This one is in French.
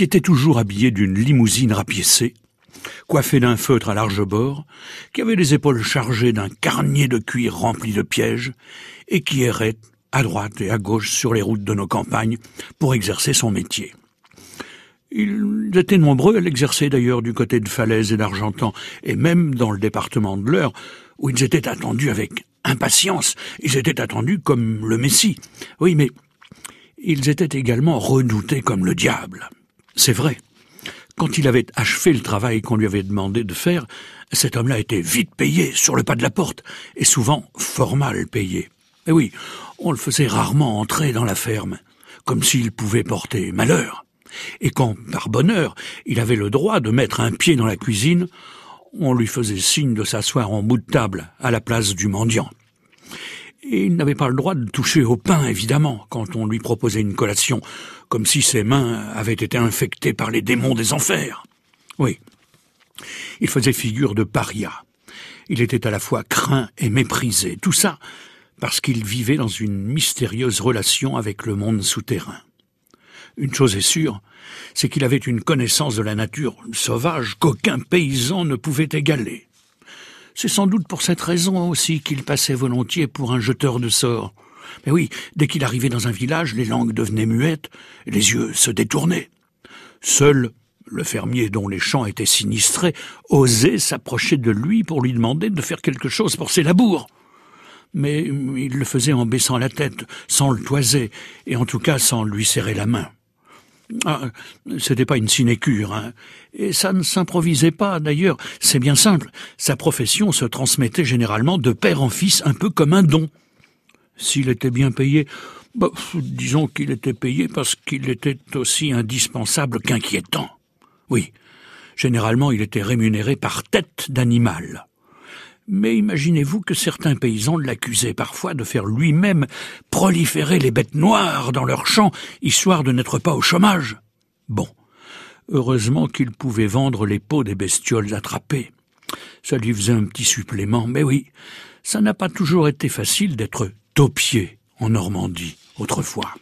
qui était toujours habillé d'une limousine rapiécée, coiffé d'un feutre à large bord, qui avait les épaules chargées d'un carnier de cuir rempli de pièges, et qui errait à droite et à gauche sur les routes de nos campagnes pour exercer son métier. Ils étaient nombreux à l'exercer d'ailleurs du côté de Falaise et d'Argentan, et même dans le département de l'Eure, où ils étaient attendus avec impatience. Ils étaient attendus comme le Messie. Oui, mais ils étaient également redoutés comme le diable. C'est vrai. Quand il avait achevé le travail qu'on lui avait demandé de faire, cet homme-là était vite payé sur le pas de la porte, et souvent fort mal payé. Et oui, on le faisait rarement entrer dans la ferme, comme s'il pouvait porter malheur. Et quand, par bonheur, il avait le droit de mettre un pied dans la cuisine, on lui faisait signe de s'asseoir en bout de table à la place du mendiant. Et il n'avait pas le droit de toucher au pain, évidemment, quand on lui proposait une collation, comme si ses mains avaient été infectées par les démons des enfers. Oui. Il faisait figure de paria. Il était à la fois craint et méprisé. Tout ça parce qu'il vivait dans une mystérieuse relation avec le monde souterrain. Une chose est sûre, c'est qu'il avait une connaissance de la nature sauvage qu'aucun paysan ne pouvait égaler. C'est sans doute pour cette raison aussi qu'il passait volontiers pour un jeteur de sorts. Mais oui, dès qu'il arrivait dans un village, les langues devenaient muettes, et les yeux se détournaient. Seul le fermier dont les champs étaient sinistrés osait s'approcher de lui pour lui demander de faire quelque chose pour ses labours mais il le faisait en baissant la tête, sans le toiser, et en tout cas sans lui serrer la main. Ah, c'était pas une sinécure, hein. Et ça ne s'improvisait pas, d'ailleurs. C'est bien simple. Sa profession se transmettait généralement de père en fils, un peu comme un don. S'il était bien payé, bah, disons qu'il était payé parce qu'il était aussi indispensable qu'inquiétant. Oui. Généralement, il était rémunéré par tête d'animal. Mais imaginez-vous que certains paysans l'accusaient parfois de faire lui-même proliférer les bêtes noires dans leurs champs, histoire de n'être pas au chômage. Bon. Heureusement qu'il pouvait vendre les peaux des bestioles attrapées. Ça lui faisait un petit supplément, mais oui, ça n'a pas toujours été facile d'être taupier en Normandie autrefois.